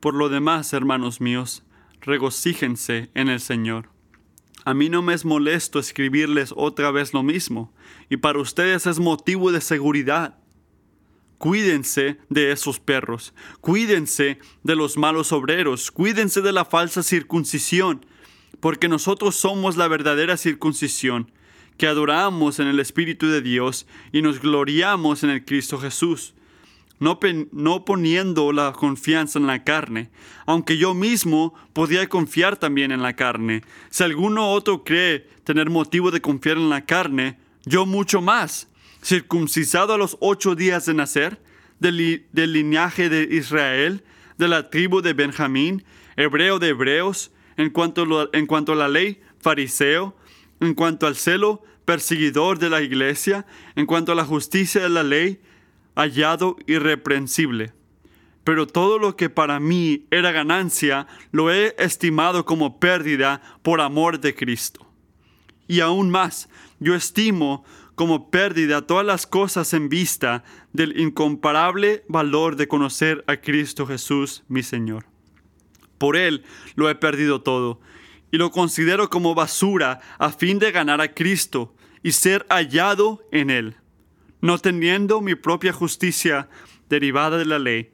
Por lo demás, hermanos míos, regocíjense en el Señor. A mí no me es molesto escribirles otra vez lo mismo, y para ustedes es motivo de seguridad. Cuídense de esos perros, cuídense de los malos obreros, cuídense de la falsa circuncisión, porque nosotros somos la verdadera circuncisión, que adoramos en el Espíritu de Dios y nos gloriamos en el Cristo Jesús no, poniendo la confianza en la carne, aunque yo mismo podía confiar también en la carne. Si alguno otro cree tener motivo de confiar en la carne, yo mucho más, circuncisado a los ocho días de nacer, del, del linaje de Israel, de la tribu de Benjamín, hebreo de hebreos, en cuanto, en cuanto a la ley, fariseo, en cuanto al celo, perseguidor de la iglesia, en cuanto a la justicia de la ley, hallado irreprensible. Pero todo lo que para mí era ganancia, lo he estimado como pérdida por amor de Cristo. Y aún más, yo estimo como pérdida todas las cosas en vista del incomparable valor de conocer a Cristo Jesús, mi Señor. Por Él lo he perdido todo, y lo considero como basura a fin de ganar a Cristo y ser hallado en Él no teniendo mi propia justicia derivada de la ley,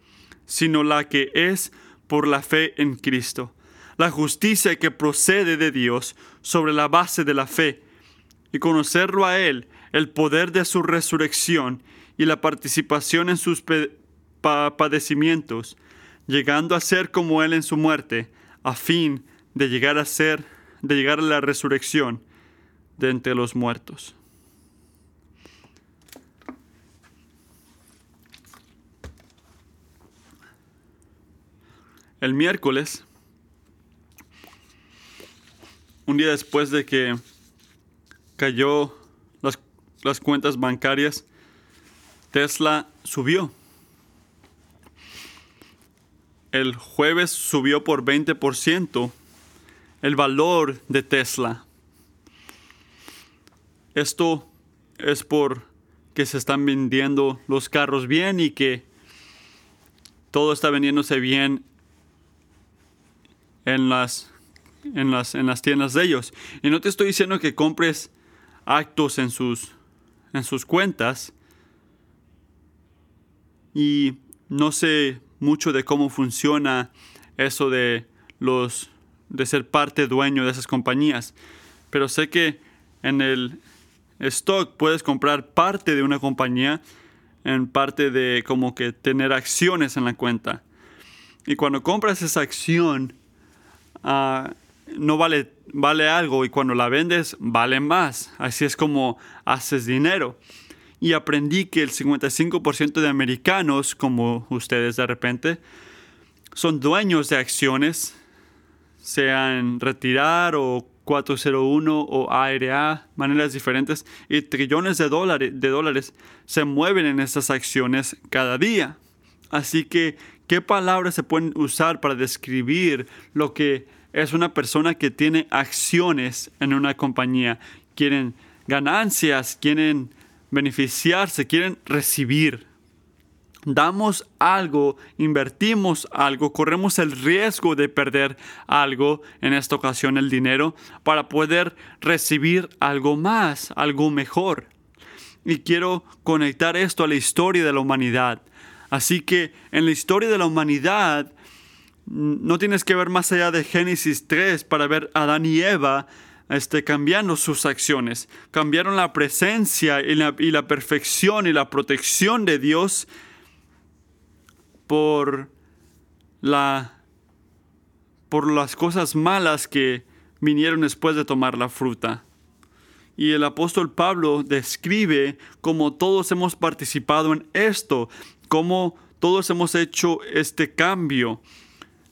sino la que es por la fe en Cristo, la justicia que procede de Dios sobre la base de la fe, y conocerlo a Él, el poder de su resurrección y la participación en sus padecimientos, llegando a ser como Él en su muerte, a fin de llegar a ser, de llegar a la resurrección de entre los muertos. El miércoles, un día después de que cayó las, cuentas bancarias, Tesla subió. El jueves subió por 20% el valor de Tesla. Esto es por que se están vendiendo los carros bien y que todo está vendiéndose bien en las, en las, en las tiendas de ellos. Y no te estoy diciendo que compres actos en sus, en sus cuentas. Y no sé mucho de cómo funciona eso de los de ser parte dueño de esas compañías. Pero sé que en el stock puedes comprar parte de una compañía en parte de como que tener acciones en la cuenta. Y cuando compras esa acción, Ah, no vale, vale algo y cuando la vendes vale más. Así es como haces dinero. Y aprendí que el 55% de americanos, como ustedes de repente, son dueños de acciones, sean retirar o 401 o ARA, maneras diferentes, y trillones de dólares, de dólares se mueven en estas acciones cada día. Así que, ¿qué palabras se pueden usar para describir lo que es una persona que tiene acciones en una compañía. Quieren ganancias, quieren beneficiarse, quieren recibir. Damos algo, invertimos algo, corremos el riesgo de perder algo, en esta ocasión el dinero, para poder recibir algo más, algo mejor. Y quiero conectar esto a la historia de la humanidad. Así que en la historia de la humanidad no tienes que ver más allá de Génesis 3 para ver a Adán y Eva este, cambiando sus acciones. Cambiaron la presencia y la, y la perfección y la protección de Dios por, la, por las cosas malas que vinieron después de tomar la fruta. Y el apóstol Pablo describe cómo todos hemos participado en esto, cómo todos hemos hecho este cambio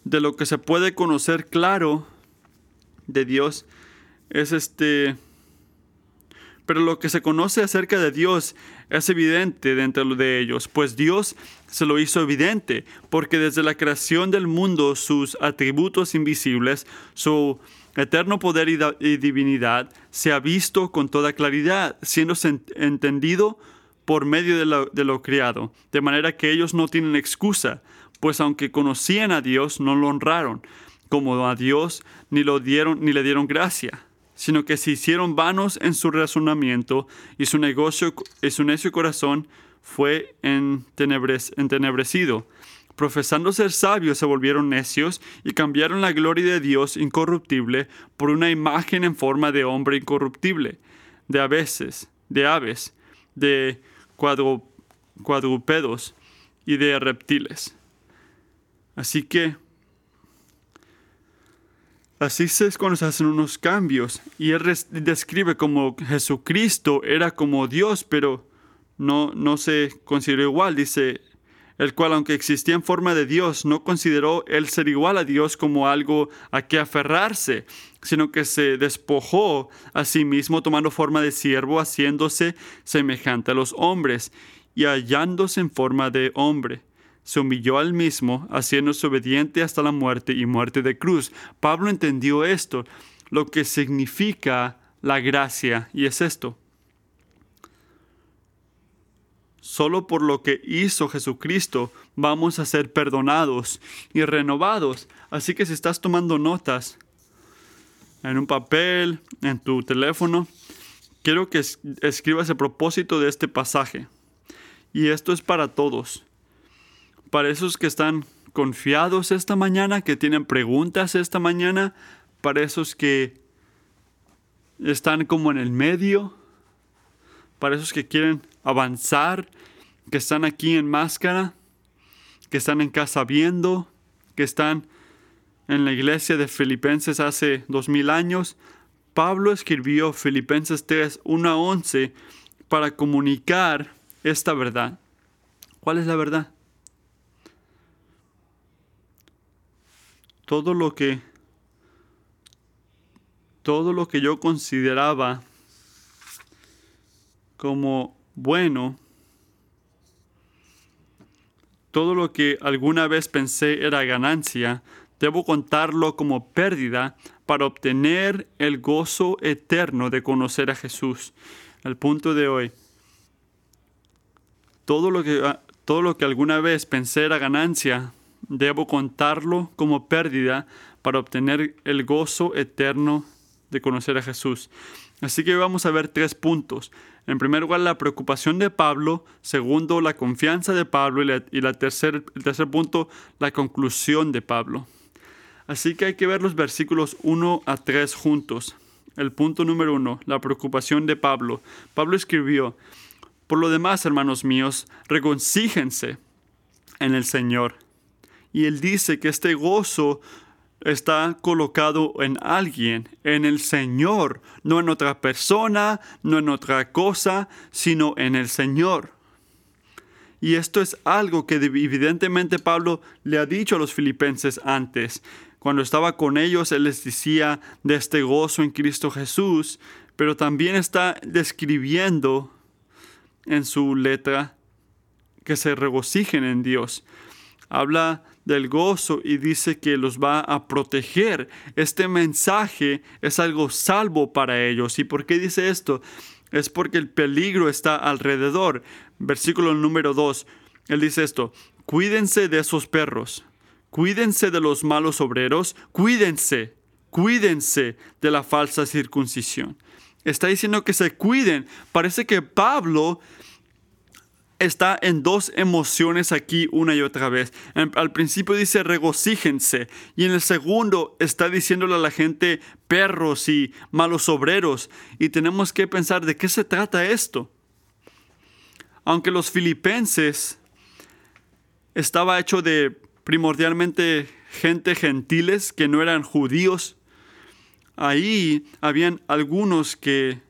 de lo que se puede conocer claro de Dios es este... Pero lo que se conoce acerca de Dios es evidente dentro de ellos, pues Dios se lo hizo evidente, porque desde la creación del mundo sus atributos invisibles, su eterno poder y, divinidad, se ha visto con toda claridad, siendo entendido por medio de lo, creado, de manera que ellos no tienen excusa pues aunque conocían a Dios, no lo honraron como a Dios, ni lo dieron, ni le dieron gracia, sino que se hicieron vanos en su razonamiento y su negocio, y su necio corazón fue entenebrecido. Profesando ser sabios, se volvieron necios y cambiaron la gloria de Dios incorruptible por una imagen en forma de hombre incorruptible, de aves, de aves, de cuadrúpedos y de reptiles. Así que, así es cuando se hacen unos cambios. Y él describe como Jesucristo era como Dios, pero no, no se consideró igual. Dice, el cual, aunque existía en forma de Dios, no consideró el ser igual a Dios como algo a que aferrarse, sino que se despojó a sí mismo tomando forma de siervo, haciéndose semejante a los hombres y hallándose en forma de hombre. Se humilló al mismo, haciéndose obediente hasta la muerte y muerte de cruz. Pablo entendió esto, lo que significa la gracia, y es esto Solo por lo que hizo Jesucristo vamos a ser perdonados y renovados. Así que si estás tomando notas en un papel, en tu teléfono, quiero que escribas el propósito de este pasaje. Y esto es para todos. Para esos que están confiados esta mañana, que tienen preguntas esta mañana, para esos que están como en el medio, para esos que quieren avanzar, que están aquí en máscara, que están en casa viendo, que están en la iglesia de Filipenses hace dos mil años. Pablo escribió Filipenses 3, 1 a 11 para comunicar esta verdad. ¿Cuál es la verdad? Todo lo que todo lo que yo consideraba como bueno, todo lo que alguna vez pensé era ganancia, debo contarlo como pérdida para obtener el gozo eterno de conocer a Jesús. El punto de hoy, todo lo que, todo lo que alguna vez pensé era ganancia, debo contarlo como pérdida para obtener el gozo eterno de conocer a Jesús. Así que vamos a ver tres puntos. En primer lugar, la preocupación de Pablo. Segundo, la confianza de Pablo. Y, la, el tercer punto, la conclusión de Pablo. Así que hay que ver los versículos 1 a 3 juntos. El punto número uno, la preocupación de Pablo. Pablo escribió, por lo demás, hermanos míos, regocíjense en el Señor. Y él dice que este gozo está colocado en alguien, en el Señor, no en otra persona, no en otra cosa, sino en el Señor. Y esto es algo que evidentemente Pablo le ha dicho a los filipenses antes. Cuando estaba con ellos, él les decía de este gozo en Cristo Jesús, pero también está describiendo en su letra que se regocijen en Dios. Habla del gozo y dice que los va a proteger. Este mensaje es algo salvo para ellos. ¿Y por qué dice esto? Es porque el peligro está alrededor. Versículo número 2. Él dice esto, cuídense de esos perros, cuídense de los malos obreros, cuídense, cuídense de la falsa circuncisión. Está diciendo que se cuiden. Parece que Pablo está en dos emociones aquí una y otra vez. al principio dice regocíjense y en el segundo está diciéndole a la gente perros y malos obreros y tenemos que pensar de qué se trata esto. Aunque los filipenses estaba hecho de primordialmente gente gentiles que no eran judíos, ahí habían algunos que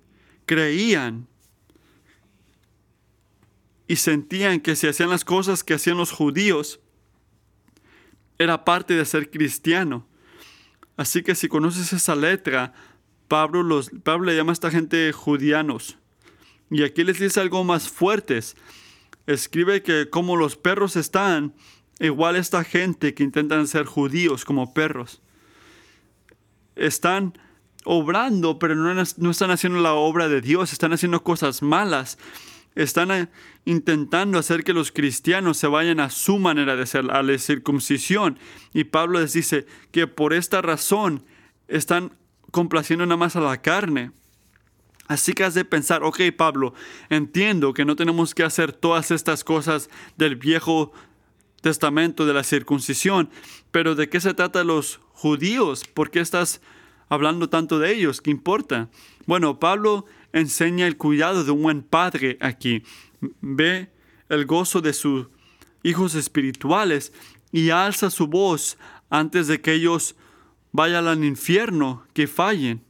creían y sentían que si hacían las cosas que hacían los judíos, era parte de ser cristiano. Así que si conoces esa letra, Pablo, los, Pablo le llama a esta gente judianos. Y aquí les dice algo más fuertes. Escribe que como los perros están, igual esta gente que intentan ser judíos como perros. Están obrando, pero no, no están haciendo la obra de Dios, están haciendo cosas malas están eh, intentando hacer que los cristianos se vayan a su manera de ser, a la circuncisión. Y Pablo les dice que por esta razón están complaciendo nada más a la carne. Así que has de pensar, ok Pablo, entiendo que no tenemos que hacer todas estas cosas del Viejo Testamento, de la circuncisión, pero ¿de qué se trata los judíos? ¿Por qué estás hablando tanto de ellos? ¿Qué importa? Bueno, Pablo enseña el cuidado de un buen padre aquí. Ve el gozo de sus hijos espirituales y alza su voz antes de que ellos vayan al infierno, que fallen.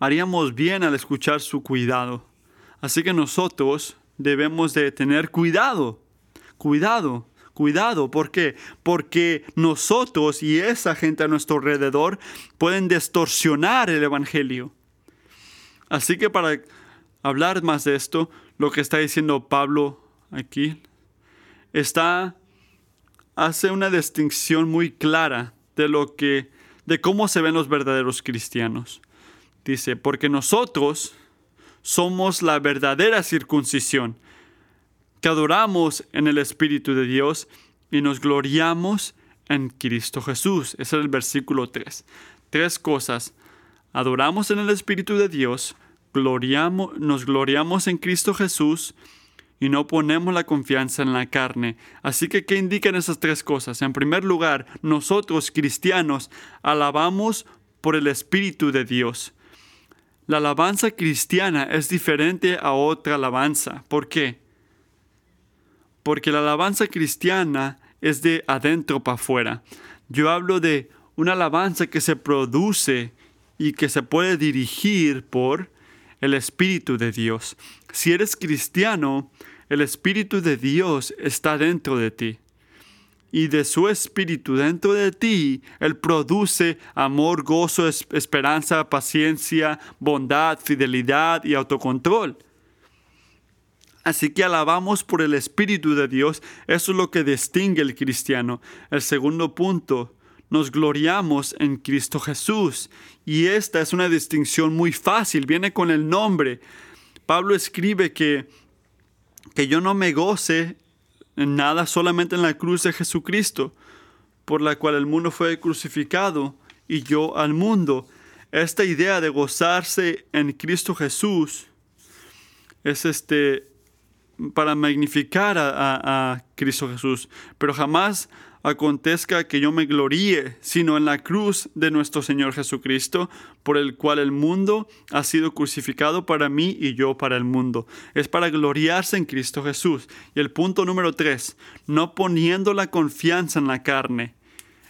Haríamos bien al escuchar su cuidado. Así que nosotros debemos de tener cuidado, cuidado, cuidado. ¿Por qué? Porque nosotros y esa gente a nuestro alrededor pueden distorsionar el Evangelio. Así que para hablar más de esto, lo que está diciendo Pablo aquí está hace una distinción muy clara de lo que de cómo se ven los verdaderos cristianos. Dice, porque nosotros somos la verdadera circuncisión, adoramos en el Espíritu de Dios y nos gloriamos en Cristo Jesús. Ese es el versículo 3. Tres cosas adoramos en el Espíritu de Dios, gloriamos, nos gloriamos en Cristo Jesús y no ponemos la confianza en la carne. Así que, ¿qué indican esas tres cosas? En primer lugar, nosotros cristianos alabamos por el Espíritu de Dios. La alabanza cristiana es diferente a otra alabanza. ¿Por qué? Porque la alabanza cristiana es de adentro para afuera. Yo hablo de una alabanza que se produce y que se puede dirigir por el Espíritu de Dios. Si eres cristiano, el Espíritu de Dios está dentro de ti. Y de su Espíritu dentro de ti, Él produce amor, gozo, esperanza, paciencia, bondad, fidelidad y autocontrol. Así que alabamos por el Espíritu de Dios. Eso es lo que distingue al cristiano. El segundo punto, nos gloriamos en Cristo Jesús. Y esta es una distinción muy fácil, viene con el nombre. Pablo escribe que, que yo no me goce en nada solamente en la cruz de Jesucristo, por la cual el mundo fue crucificado y yo al mundo. Esta idea de gozarse en Cristo Jesús es este para magnificar a, a Cristo Jesús, pero jamás acontezca que yo me gloríe, sino en la cruz de nuestro Señor Jesucristo, por el cual el mundo ha sido crucificado para mí y yo para el mundo. Es para gloriarse en Cristo Jesús. Y el punto número tres, no poniendo la confianza en la carne.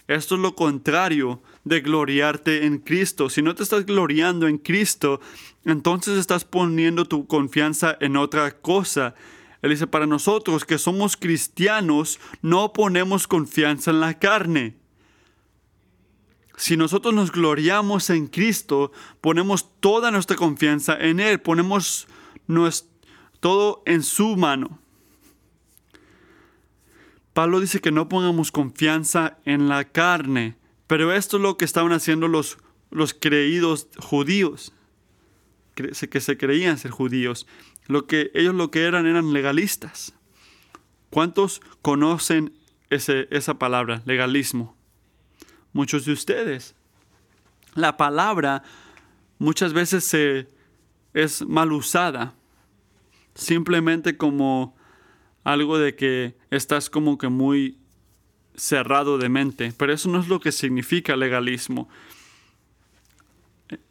Esto es lo contrario de gloriarte en Cristo. Si no te estás gloriando en Cristo, entonces estás poniendo tu confianza en otra cosa él dice, para nosotros que somos cristianos, no ponemos confianza en la carne. Si nosotros nos gloriamos en Cristo, ponemos toda nuestra confianza en Él, ponemos todo en su mano. Pablo dice que no pongamos confianza en la carne, pero esto es lo que estaban haciendo los, los creídos judíos, que se creían ser judíos. Lo que ellos lo que eran eran legalistas. ¿Cuántos conocen ese, esa palabra, legalismo? Muchos de ustedes. La palabra muchas veces se, es mal usada, simplemente como algo de que estás como que muy cerrado de mente, pero eso no es lo que significa legalismo.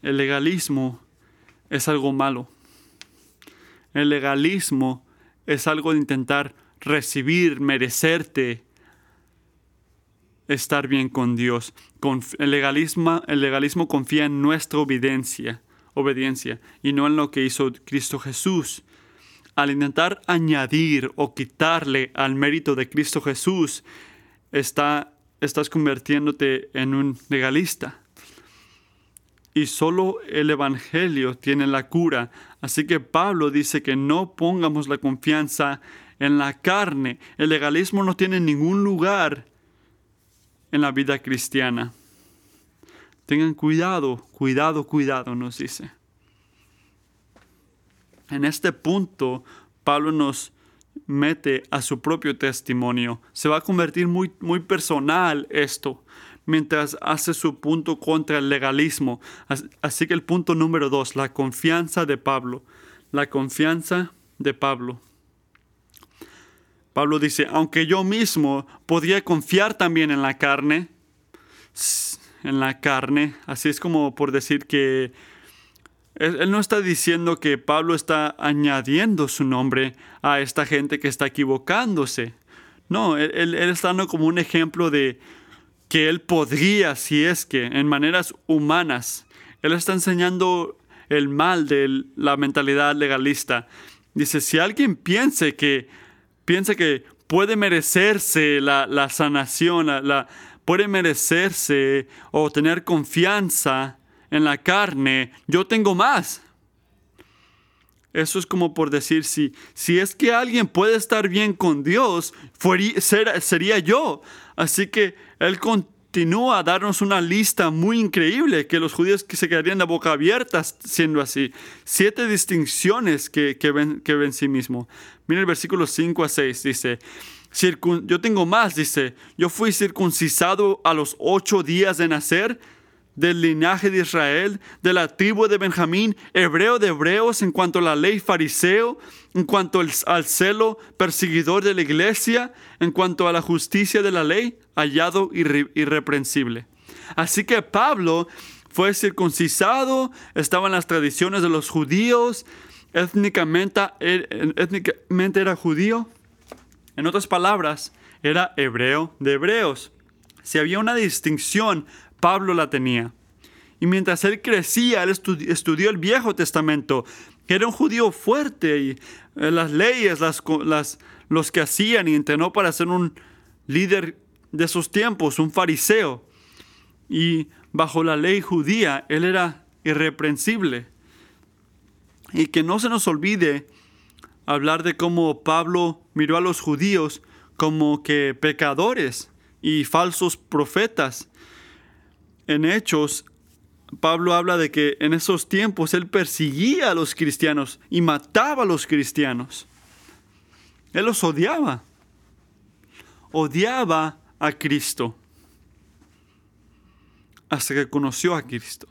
El legalismo es algo malo. El legalismo es algo de intentar recibir, merecerte, estar bien con Dios. el, legalismo, el legalismo confía en nuestra obediencia, obediencia y no en lo que hizo Cristo Jesús. Al intentar añadir o quitarle al mérito de Cristo Jesús, está, estás convirtiéndote en un legalista y solo el Evangelio tiene la cura. Así que Pablo dice que no pongamos la confianza en la carne. El legalismo no tiene ningún lugar en la vida cristiana. Tengan cuidado, cuidado, cuidado, nos dice. En este punto, Pablo nos mete a su propio testimonio. Se va a convertir muy, muy personal esto, mientras hace su punto contra el legalismo. Así que el punto número dos, la confianza de Pablo. La confianza de Pablo. Pablo dice, aunque yo mismo podría confiar también en la carne, en la carne, así es como por decir que él, no está diciendo que Pablo está añadiendo su nombre a esta gente que está equivocándose. No, él, está dando como un ejemplo de que él podría, si es que, en maneras humanas, él está enseñando el mal de la mentalidad legalista. Dice, si alguien que, piensa que puede merecerse la, sanación, la, puede merecerse o tener confianza en la carne, yo tengo más. Eso es como por decir, si, si es que alguien puede estar bien con Dios, sería yo. Así que Él continúa a darnos una lista muy increíble que los judíos que se quedarían de boca abierta siendo así. Siete distinciones que, que, ven, que ven sí mismo. Mira el versículo 5 a 6, dice, yo tengo más, dice, yo fui circuncisado a los ocho días de nacer del linaje de Israel, de la tribu de Benjamín, hebreo de hebreos en cuanto a la ley fariseo, en cuanto al celo perseguidor de la iglesia, en cuanto a la justicia de la ley, hallado irreprensible. Así que Pablo fue circuncisado, estaba en las tradiciones de los judíos, étnicamente, étnicamente era judío. En otras palabras, era hebreo de hebreos. Si había una distinción Pablo la tenía. Y mientras él crecía, él estudió el Viejo Testamento, que era un judío fuerte y eh, las leyes, las, los que hacían y entrenó para ser un líder de esos tiempos, un fariseo. Y bajo la ley judía, él era irreprensible. Y que no se nos olvide hablar de cómo Pablo miró a los judíos como que pecadores y falsos profetas en Hechos, Pablo habla de que en esos tiempos él perseguía a los cristianos y mataba a los cristianos. Él los odiaba. Odiaba a Cristo hasta que conoció a Cristo.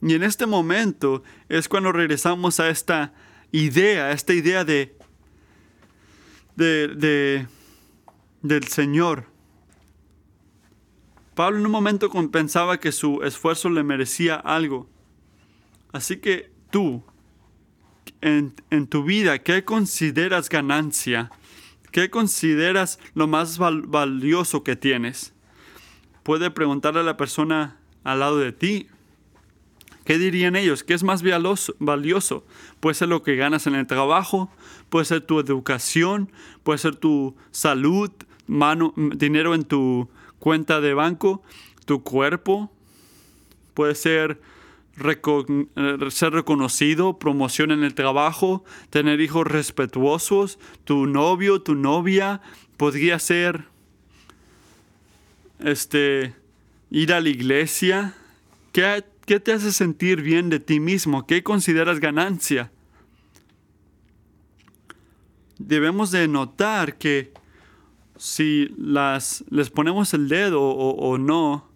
Y en este momento es cuando regresamos a esta idea, a esta idea de, de, del Señor. Pablo en un momento pensaba que su esfuerzo le merecía algo. Así que tú, en, tu vida, ¿qué consideras ganancia? ¿Qué consideras lo más valioso que tienes? Puede preguntarle a la persona al lado de ti. ¿Qué dirían ellos? ¿Qué es más valioso? Puede ser lo que ganas en el trabajo, puede ser tu educación, puede ser tu salud, dinero en tu cuenta de banco, tu cuerpo puede ser, eh, ser reconocido, promoción en el trabajo, tener hijos respetuosos, tu novio, tu novia, podría ser este, ir a la iglesia. ¿Qué, ¿Qué te hace sentir bien de ti mismo? ¿Qué consideras ganancia? Debemos de notar que si las, les ponemos el dedo o, no,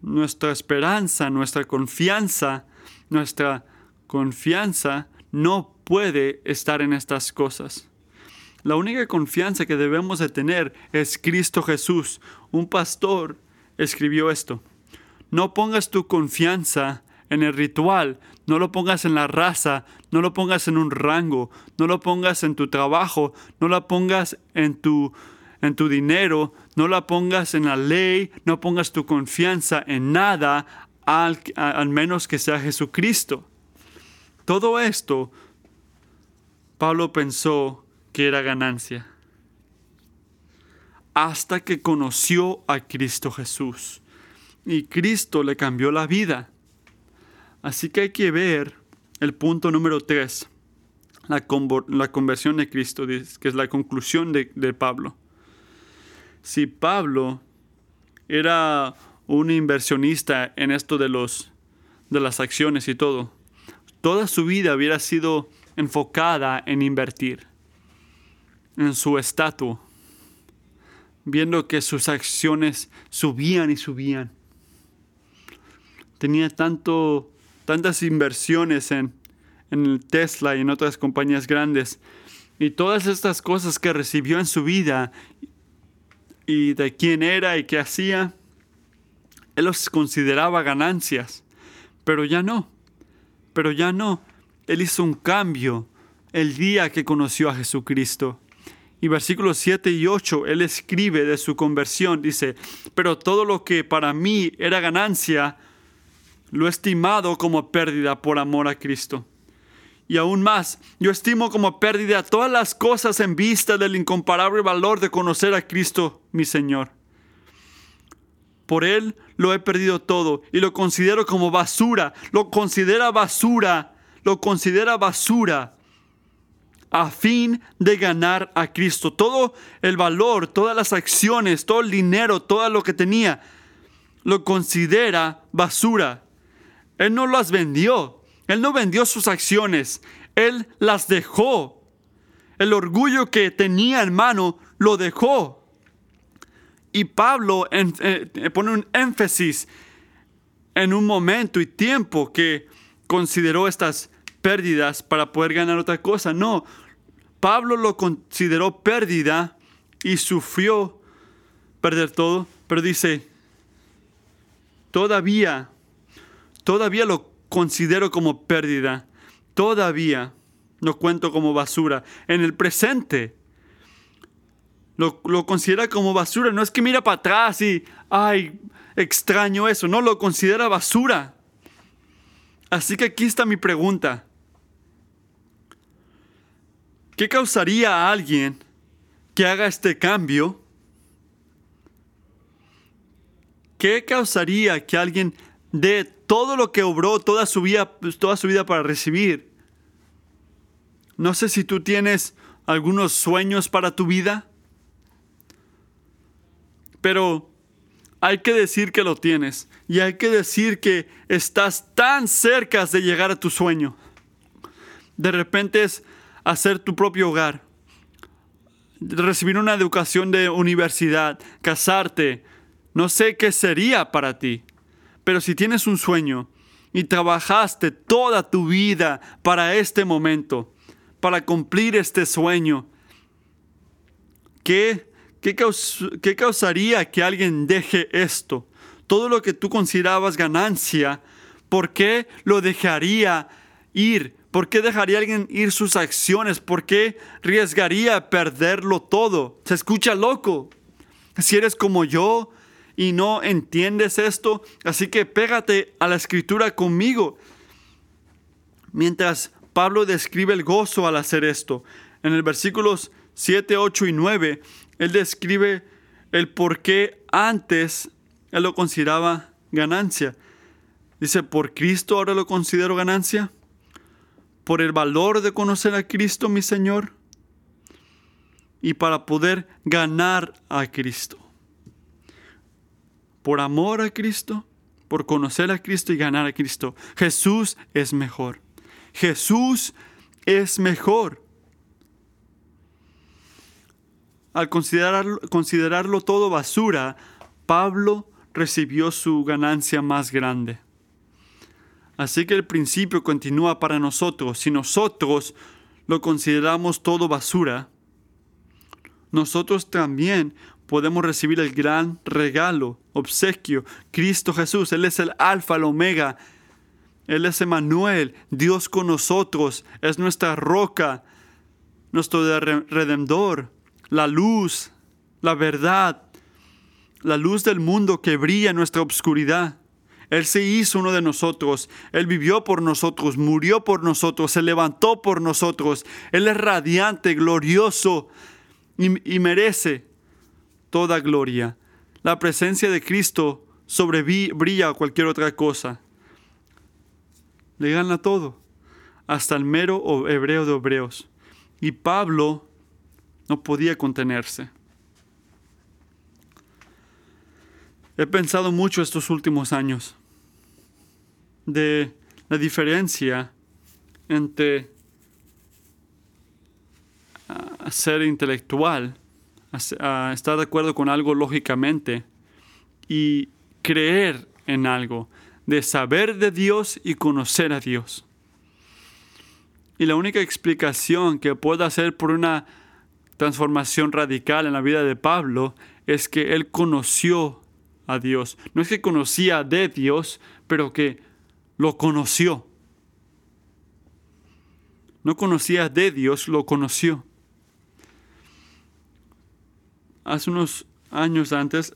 nuestra esperanza, nuestra confianza, nuestra confianza no puede estar en estas cosas. La única confianza que debemos de tener es Cristo Jesús. Un pastor escribió esto. No pongas tu confianza en el ritual, no lo pongas en la raza, no lo pongas en un rango, no lo pongas en tu trabajo, no lo pongas en tu, en tu dinero, no la pongas en la ley, no pongas tu confianza en nada al, al menos que sea Jesucristo. Todo esto, Pablo pensó que era ganancia hasta que conoció a Cristo Jesús. Y Cristo le cambió la vida. Así que hay que ver el punto número 3, la, conversión de Cristo, que es la conclusión de, de Pablo. Si Pablo era un inversionista en esto de, los, de las acciones y todo, toda su vida hubiera sido enfocada en invertir en su estatua, viendo que sus acciones subían y subían. Tenía tanto, tantas inversiones en, en Tesla y en otras compañías grandes. Y todas estas cosas que recibió en su vida y de quién era y qué hacía, él los consideraba ganancias. Pero ya no. Pero ya no. Él hizo un cambio el día que conoció a Jesucristo. Y versículos 7 y 8, él escribe de su conversión, dice, pero todo lo que para mí era ganancia, lo he estimado como pérdida por amor a Cristo. Y aún más, yo estimo como pérdida todas las cosas en vista del incomparable valor de conocer a Cristo, mi Señor. Por Él lo he perdido todo y lo considero como basura, lo considera basura, lo considera basura a fin de ganar a Cristo. Todo el valor, todas las acciones, todo el dinero, todo lo que tenía, lo considera basura. Él no las vendió. Él no vendió sus acciones. Él las dejó. El orgullo que tenía en mano lo dejó. Y Pablo eh, pone un énfasis en un momento y tiempo que consideró estas pérdidas para poder ganar otra cosa. No, Pablo lo consideró pérdida y sufrió perder todo, pero dice, todavía, todavía lo considero como pérdida, todavía lo cuento como basura. En el presente lo, considera como basura. No es que mira para atrás y, ay, extraño eso. No, lo considera basura. Así que aquí está mi pregunta. ¿Qué causaría a alguien que haga este cambio? ¿Qué causaría que alguien dé todo lo que obró toda su vida, toda su vida para recibir? No sé si tú tienes algunos sueños para tu vida, pero hay que decir que lo tienes y hay que decir que estás tan cerca de llegar a tu sueño. De repente es hacer tu propio hogar, recibir una educación de universidad, casarte. No sé qué sería para ti, pero si tienes un sueño y trabajaste toda tu vida para este momento, para cumplir este sueño, ¿qué, qué, qué causaría que alguien deje esto? Todo lo que tú considerabas ganancia, ¿por qué lo dejaría ir ¿Por qué dejaría alguien ir sus acciones? ¿Por qué arriesgaría perderlo todo? Se escucha loco. Si eres como yo y no entiendes esto, así que pégate a la escritura conmigo. Mientras Pablo describe el gozo al hacer esto, en el versículos 7, 8 y 9, él describe el por qué antes él lo consideraba ganancia. Dice, ¿por Cristo ahora lo considero ganancia? por el valor de conocer a Cristo, mi Señor, y para poder ganar a Cristo. Por amor a Cristo, por conocer a Cristo y ganar a Cristo. Jesús es mejor. Jesús es mejor. Al considerarlo, considerarlo todo basura, Pablo recibió su ganancia más grande. Así que el principio continúa para nosotros. Si nosotros lo consideramos todo basura, nosotros también podemos recibir el gran regalo, obsequio, Cristo Jesús. Él es el alfa, el omega. Él es Emanuel, Dios con nosotros. Es nuestra roca, nuestro redentor, la luz, la verdad, la luz del mundo que brilla en nuestra obscuridad. Él se hizo uno de nosotros. Él vivió por nosotros, murió por nosotros, se levantó por nosotros. Él es radiante, glorioso y, merece toda gloria. La presencia de Cristo sobrebrilla a cualquier otra cosa. Le gana todo, hasta el mero hebreo de hebreos. Y Pablo no podía contenerse. He pensado mucho estos últimos años de la diferencia entre a ser intelectual, a, a estar de acuerdo con algo lógicamente y creer en algo, de saber de Dios y conocer a Dios. Y la única explicación que puedo hacer por una transformación radical en la vida de Pablo es que él conoció a Dios. No es que conocía de Dios, pero que lo conoció. No conocía de Dios, lo conoció. Hace unos años antes,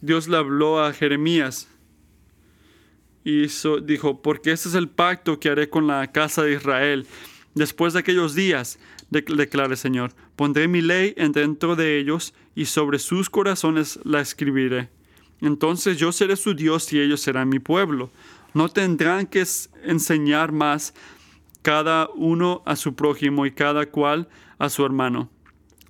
Dios le habló a Jeremías y dijo, porque este es el pacto que haré con la casa de Israel. Después de aquellos días, declara el Señor, pondré mi ley dentro de ellos y sobre sus corazones la escribiré. Entonces yo seré su Dios y ellos serán mi pueblo. No tendrán que enseñar más cada uno a su prójimo y cada cual a su hermano,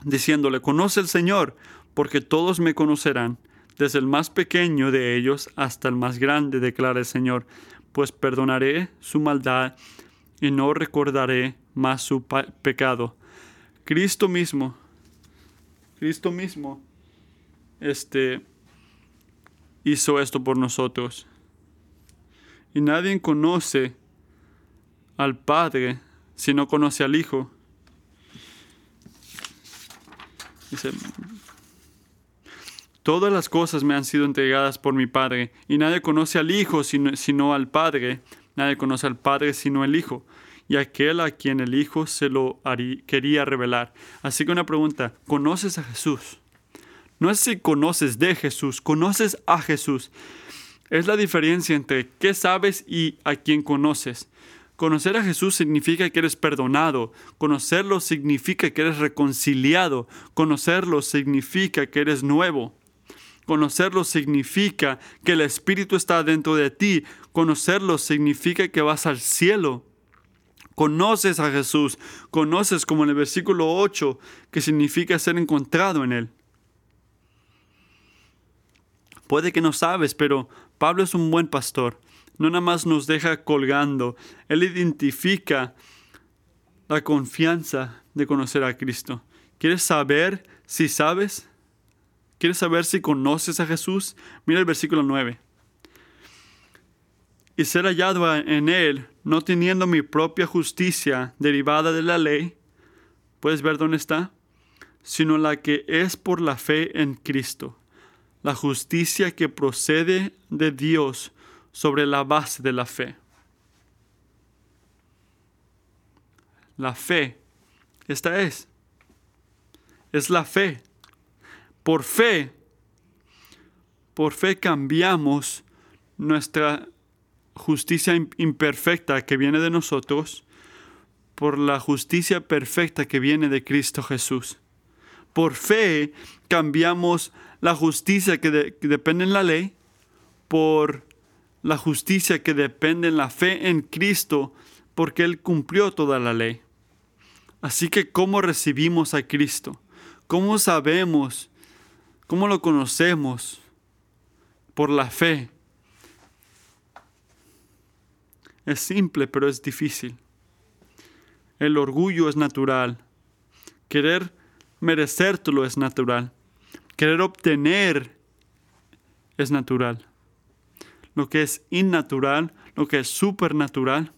diciéndole, conoce el Señor, porque todos me conocerán desde el más pequeño de ellos hasta el más grande, declara el Señor, pues perdonaré su maldad y no recordaré más su pecado. Cristo mismo, Cristo mismo, este, hizo esto por nosotros. Y nadie conoce al Padre si no conoce al Hijo. Dice, Todas las cosas me han sido entregadas por mi Padre, y nadie conoce al Hijo sino, al Padre, nadie conoce al Padre sino el Hijo, y aquel a quien el Hijo se lo quería revelar. Así que una pregunta, ¿conoces a Jesús? No es si conoces de Jesús, conoces a Jesús. Es la diferencia entre qué sabes y a quién conoces. Conocer a Jesús significa que eres perdonado. Conocerlo significa que eres reconciliado. Conocerlo significa que eres nuevo. Conocerlo significa que el Espíritu está dentro de ti. Conocerlo significa que vas al cielo. Conoces a Jesús. Conoces como en el versículo 8 que significa ser encontrado en Él. Puede que no sabes, pero Pablo es un buen pastor. No nada más nos deja colgando. Él identifica la confianza de conocer a Cristo. ¿Quieres saber si sabes? ¿Quieres saber si conoces a Jesús? Mira el versículo 9. Y ser hallado en Él, no teniendo mi propia justicia derivada de la ley, ¿puedes ver dónde está? Sino la que es por la fe en Cristo, la justicia que procede de Dios sobre la base de la fe. La fe, esta es, es la fe por fe, por fe cambiamos nuestra justicia imperfecta que viene de nosotros por la justicia perfecta que viene de Cristo Jesús. Por fe cambiamos la justicia que, depende en la ley por la justicia que depende en la fe en Cristo porque Él cumplió toda la ley. Así que, ¿cómo recibimos a Cristo? ¿Cómo sabemos ¿Cómo lo conocemos? Por la fe. Es simple, pero es difícil. El orgullo es natural. Querer merecértelo es natural. Querer obtener es natural. Lo que es innatural, lo que es supernatural,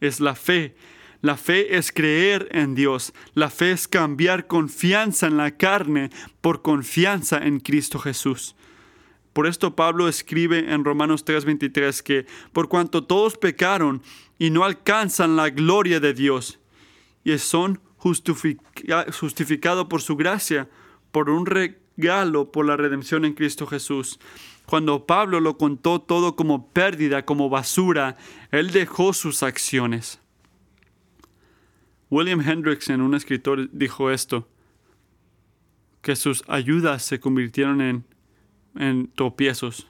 es la fe la fe es creer en Dios. La fe es cambiar confianza en la carne por confianza en Cristo Jesús. Por esto Pablo escribe en Romanos 3:23 que por cuanto todos pecaron y no alcanzan la gloria de Dios y son justificados por su gracia, por un regalo, por la redención en Cristo Jesús. Cuando Pablo lo contó todo como pérdida, como basura, él dejó sus acciones. William Hendrickson, un escritor, dijo esto, que sus ayudas se convirtieron en, en tropiezos.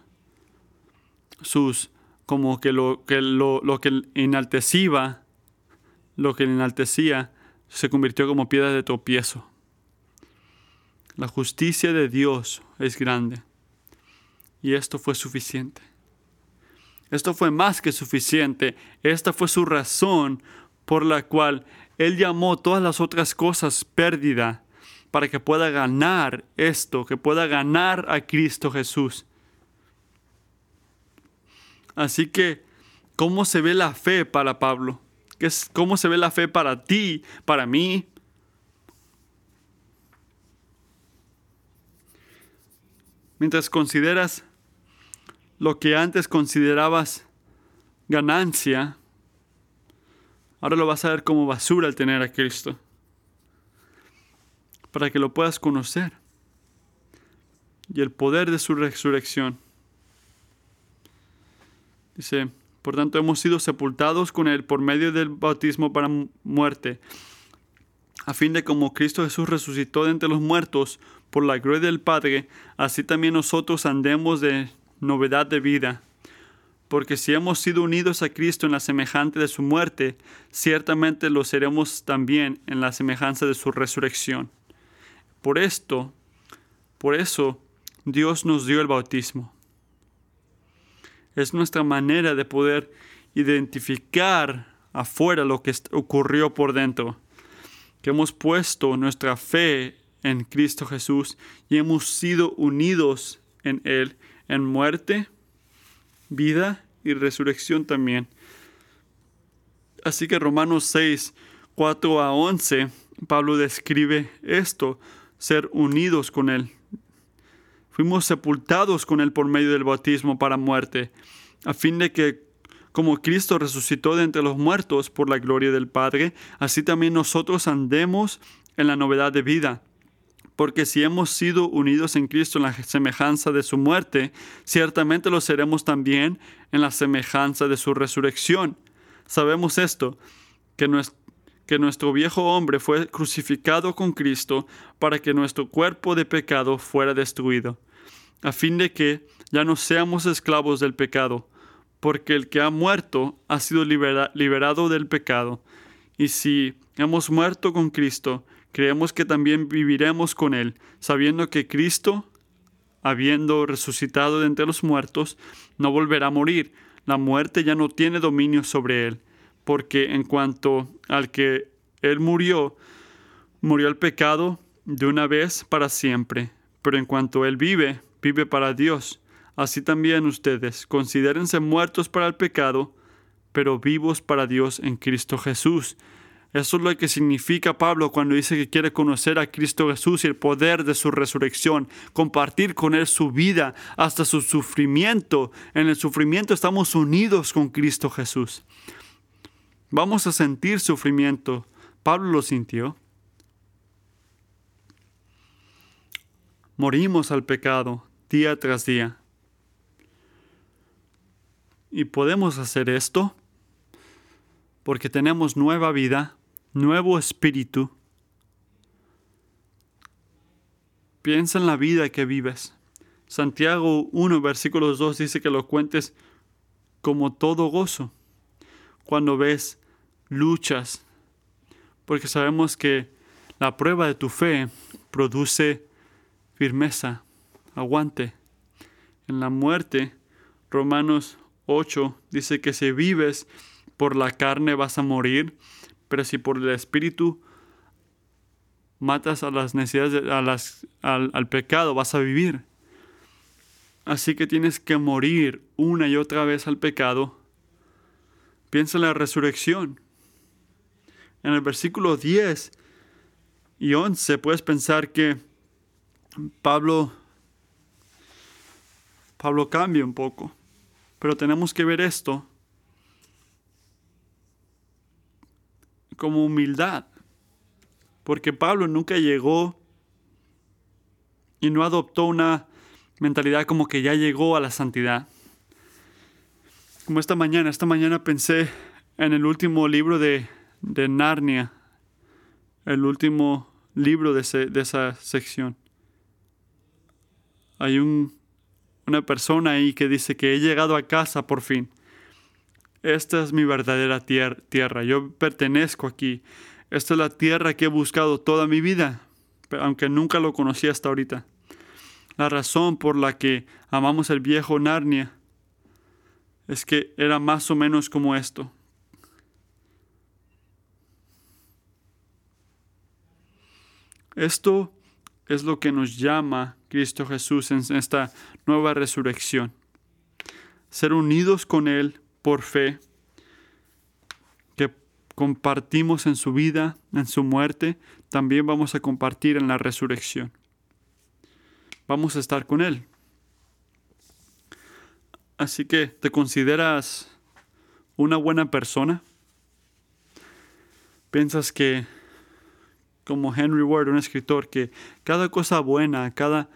Sus, como que lo que, lo, lo que enaltecía, lo que enaltecía, se convirtió como piedra de tropiezo. La justicia de Dios es grande. Y esto fue suficiente. Esto fue más que suficiente. Esta fue su razón por la cual Él llamó todas las otras cosas pérdida para que pueda ganar esto, que pueda ganar a Cristo Jesús. Así que, ¿cómo se ve la fe para Pablo? ¿Cómo se ve la fe para ti, para mí? Mientras consideras lo que antes considerabas ganancia, ahora lo vas a ver como basura al tener a Cristo. Para que lo puedas conocer. Y el poder de su resurrección. Dice, por tanto hemos sido sepultados con Él por medio del bautismo para muerte, a fin de como Cristo Jesús resucitó de entre los muertos por la gloria del Padre, así también nosotros andemos de novedad de vida. Porque si hemos sido unidos a Cristo en la semejanza de su muerte, ciertamente lo seremos también en la semejanza de su resurrección. Por esto, por eso, Dios nos dio el bautismo. Es nuestra manera de poder identificar afuera lo que ocurrió por dentro. Que hemos puesto nuestra fe en Cristo Jesús y hemos sido unidos en Él en muerte, vida y resurrección también. Así que Romanos 6, 4 a 11, Pablo describe esto, ser unidos con Él. Fuimos sepultados con Él por medio del bautismo para muerte, a fin de que como Cristo resucitó de entre los muertos por la gloria del Padre, así también nosotros andemos en la novedad de vida porque si hemos sido unidos en Cristo en la semejanza de su muerte, ciertamente lo seremos también en la semejanza de su resurrección. Sabemos esto, que nuestro, viejo hombre fue crucificado con Cristo para que nuestro cuerpo de pecado fuera destruido, a fin de que ya no seamos esclavos del pecado, porque el que ha muerto ha sido liberado del pecado. Y si hemos muerto con Cristo, creemos que también viviremos con Él, sabiendo que Cristo, habiendo resucitado de entre los muertos, no volverá a morir. La muerte ya no tiene dominio sobre Él, porque en cuanto al que Él murió, murió el pecado de una vez para siempre, pero en cuanto Él vive, vive para Dios. Así también ustedes, considérense muertos para el pecado, pero vivos para Dios en Cristo Jesús. Eso es lo que significa Pablo cuando dice que quiere conocer a Cristo Jesús y el poder de su resurrección, compartir con Él su vida hasta su sufrimiento. En el sufrimiento estamos unidos con Cristo Jesús. Vamos a sentir sufrimiento. Pablo lo sintió. Morimos al pecado día tras día. Y podemos hacer esto porque tenemos nueva vida nuevo espíritu. Piensa en la vida que vives. Santiago 1, versículos 2 dice que lo cuentes como todo gozo cuando ves luchas, porque sabemos que la prueba de tu fe produce firmeza, aguante. En la muerte, Romanos 8 dice que si vives por la carne vas a morir, pero si por el Espíritu matas a las necesidades, a las, al, pecado, vas a vivir. Así que tienes que morir una y otra vez al pecado. Piensa en la resurrección. En el versículo 10 y 11 puedes pensar que Pablo Pablo cambia un poco, pero tenemos que ver esto como humildad. Porque Pablo nunca llegó y no adoptó una mentalidad como que ya llegó a la santidad. Como esta mañana, esta mañana pensé en el último libro de, de Narnia, el último libro de, esa sección. Hay un, una persona ahí que dice que he llegado a casa por fin esta es mi verdadera tierra, yo pertenezco aquí. Esta es la tierra que he buscado toda mi vida, aunque nunca lo conocí hasta ahorita. La razón por la que amamos el viejo Narnia es que era más o menos como esto. Esto es lo que nos llama Cristo Jesús en esta nueva resurrección. Ser unidos con Él por fe, que compartimos en su vida, en su muerte, también vamos a compartir en la resurrección. Vamos a estar con Él. Así que, ¿te consideras una buena persona? ¿Piensas que, como Henry Ward, un escritor, que cada cosa buena, cada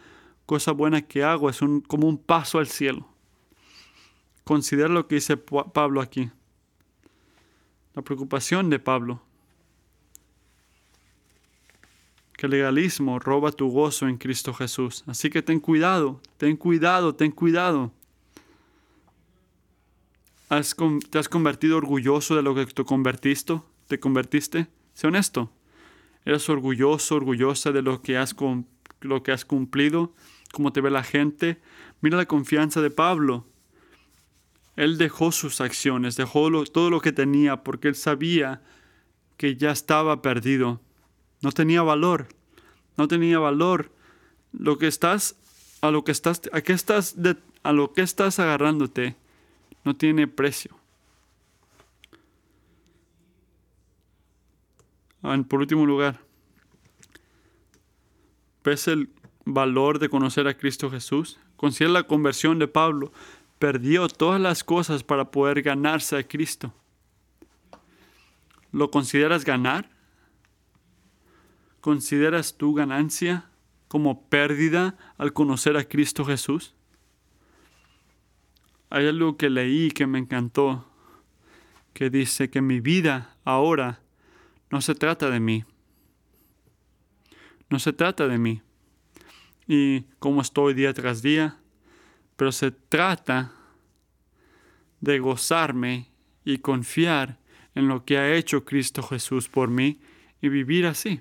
cosa buena que hago es un, como un paso al cielo? Considera lo que dice Pablo aquí. La preocupación de Pablo. Que el legalismo roba tu gozo en Cristo Jesús. Así que ten cuidado, ten cuidado, ten cuidado. ¿Te has convertido orgulloso de lo que te convertiste? ¿Te convertiste? Sé honesto. ¿Eres orgulloso, orgullosa de lo que has, lo que has cumplido? ¿Cómo te ve la gente? Mira la confianza de Pablo. Él dejó sus acciones, dejó todo lo que tenía porque él sabía que ya estaba perdido. No tenía valor. No tenía valor. Lo que estás, a lo que estás, a qué estás, a lo que estás agarrándote no tiene precio. Ah, por último lugar, ¿ves el valor de conocer a Cristo Jesús? Considera la conversión de Pablo. Perdió todas las cosas para poder ganarse a Cristo. ¿Lo consideras ganar? ¿Consideras tu ganancia como pérdida al conocer a Cristo Jesús? Hay algo que leí que me encantó, que dice que mi vida ahora no se trata de mí. No se trata de mí y cómo estoy día tras día, pero se trata de gozarme y confiar en lo que ha hecho Cristo Jesús por mí y vivir así.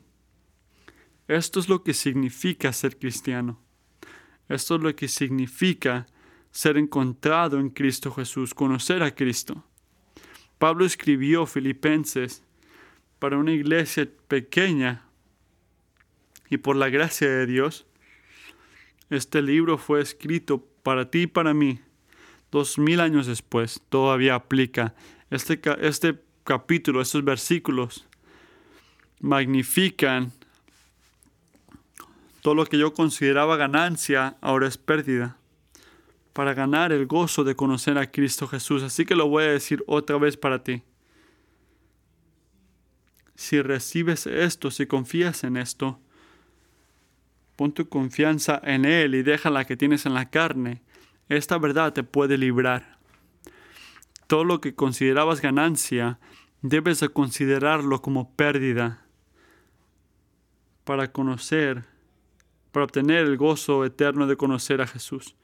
Esto es lo que significa ser cristiano. Esto es lo que significa ser encontrado en Cristo Jesús, conocer a Cristo. Pablo escribió Filipenses para una iglesia pequeña y por la gracia de Dios, este libro fue escrito para ti y para mí. Dos mil años después todavía aplica. Este, este capítulo, estos versículos magnifican todo lo que yo consideraba ganancia, ahora es pérdida para ganar el gozo de conocer a Cristo Jesús. Así que lo voy a decir otra vez para ti. Si recibes esto, si confías en esto, pon tu confianza en Él y deja la que tienes en la carne. Esta verdad te puede librar. Todo lo que considerabas ganancia, debes de considerarlo como pérdida para conocer, para obtener el gozo eterno de conocer a Jesús.